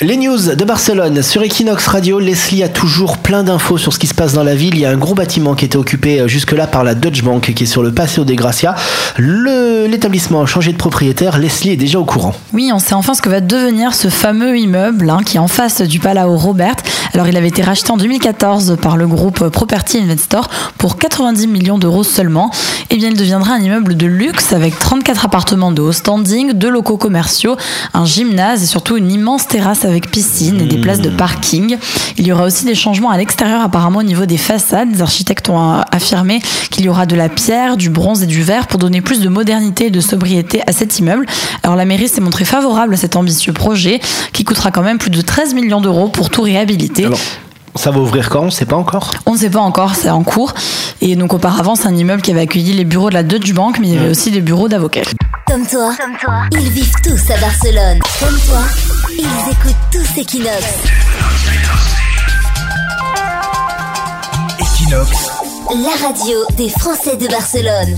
Les news de Barcelone sur Equinox Radio, Leslie a toujours plein d'infos sur ce qui se passe dans la ville. Il y a un gros bâtiment qui était occupé euh, jusque-là par la Deutsche Bank qui est sur le Paseo de Gracia. L'établissement a changé de propriétaire. Leslie est déjà au courant. Oui, on sait enfin ce que va devenir ce fameux immeuble hein, qui est en face du Palau Robert. Alors, il avait été racheté en 2014 par le groupe Property Investor pour 90 millions d'euros seulement. Eh bien, il deviendra un immeuble de luxe avec 34 appartements de haut standing, deux locaux commerciaux, un gymnase et surtout une immense terrasse avec piscine et des places de parking. Il y aura aussi des changements à l'extérieur apparemment au niveau des façades. Les architectes ont affirmé qu'il y aura de la pierre, du bronze et du verre pour donner plus de modernité et de sobriété à cet immeuble. Alors la mairie s'est montrée favorable à cet ambitieux projet qui coûtera quand même plus de 13 millions d'euros pour tout réhabiliter. Ça va ouvrir quand? On ne sait pas encore? On ne sait pas encore, c'est en cours. Et donc auparavant, c'est un immeuble qui avait accueilli les bureaux de la Deutsche Bank, mais il y avait aussi des bureaux d'avocats. Comme toi, Comme toi, ils vivent tous à Barcelone. Comme toi, ils écoutent tous Equinox. Equinox. La radio des Français de Barcelone.